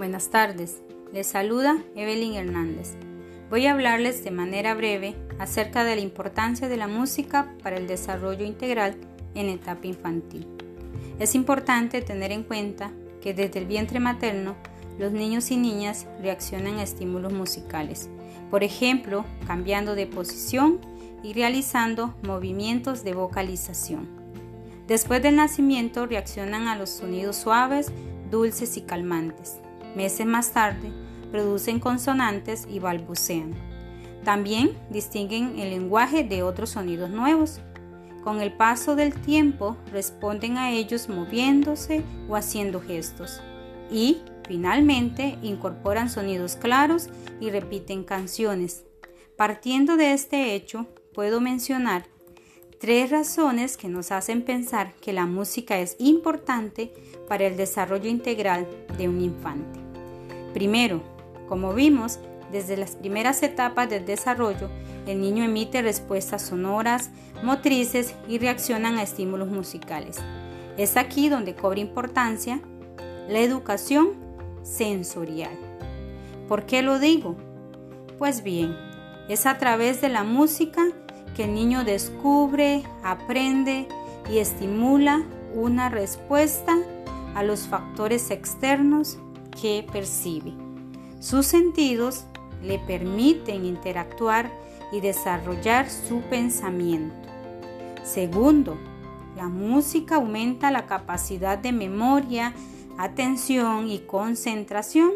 Buenas tardes, les saluda Evelyn Hernández. Voy a hablarles de manera breve acerca de la importancia de la música para el desarrollo integral en etapa infantil. Es importante tener en cuenta que desde el vientre materno los niños y niñas reaccionan a estímulos musicales, por ejemplo, cambiando de posición y realizando movimientos de vocalización. Después del nacimiento reaccionan a los sonidos suaves, dulces y calmantes. Meses más tarde, producen consonantes y balbucean. También distinguen el lenguaje de otros sonidos nuevos. Con el paso del tiempo responden a ellos moviéndose o haciendo gestos. Y, finalmente, incorporan sonidos claros y repiten canciones. Partiendo de este hecho, puedo mencionar tres razones que nos hacen pensar que la música es importante para el desarrollo integral de un infante. Primero, como vimos, desde las primeras etapas del desarrollo, el niño emite respuestas sonoras, motrices y reaccionan a estímulos musicales. Es aquí donde cobra importancia la educación sensorial. ¿Por qué lo digo? Pues bien, es a través de la música que el niño descubre, aprende y estimula una respuesta a los factores externos que percibe. Sus sentidos le permiten interactuar y desarrollar su pensamiento. Segundo, la música aumenta la capacidad de memoria, atención y concentración.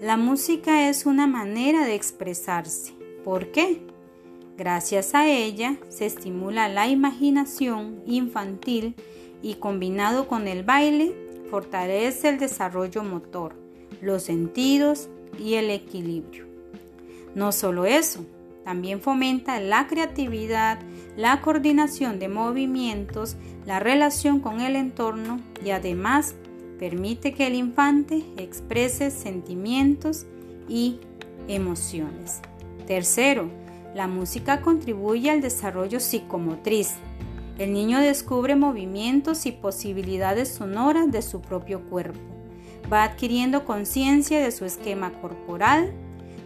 La música es una manera de expresarse. ¿Por qué? Gracias a ella se estimula la imaginación infantil y combinado con el baile fortalece el desarrollo motor, los sentidos y el equilibrio. No solo eso, también fomenta la creatividad, la coordinación de movimientos, la relación con el entorno y además permite que el infante exprese sentimientos y emociones. Tercero, la música contribuye al desarrollo psicomotriz, el niño descubre movimientos y posibilidades sonoras de su propio cuerpo. Va adquiriendo conciencia de su esquema corporal.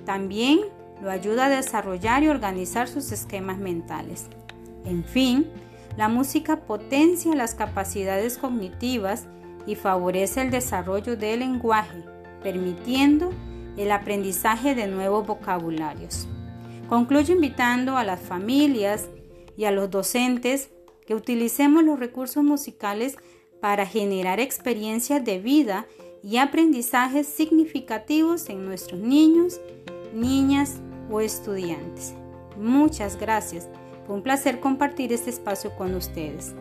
También lo ayuda a desarrollar y organizar sus esquemas mentales. En fin, la música potencia las capacidades cognitivas y favorece el desarrollo del lenguaje, permitiendo el aprendizaje de nuevos vocabularios. Concluyo invitando a las familias y a los docentes que utilicemos los recursos musicales para generar experiencias de vida y aprendizajes significativos en nuestros niños, niñas o estudiantes. Muchas gracias. Fue un placer compartir este espacio con ustedes.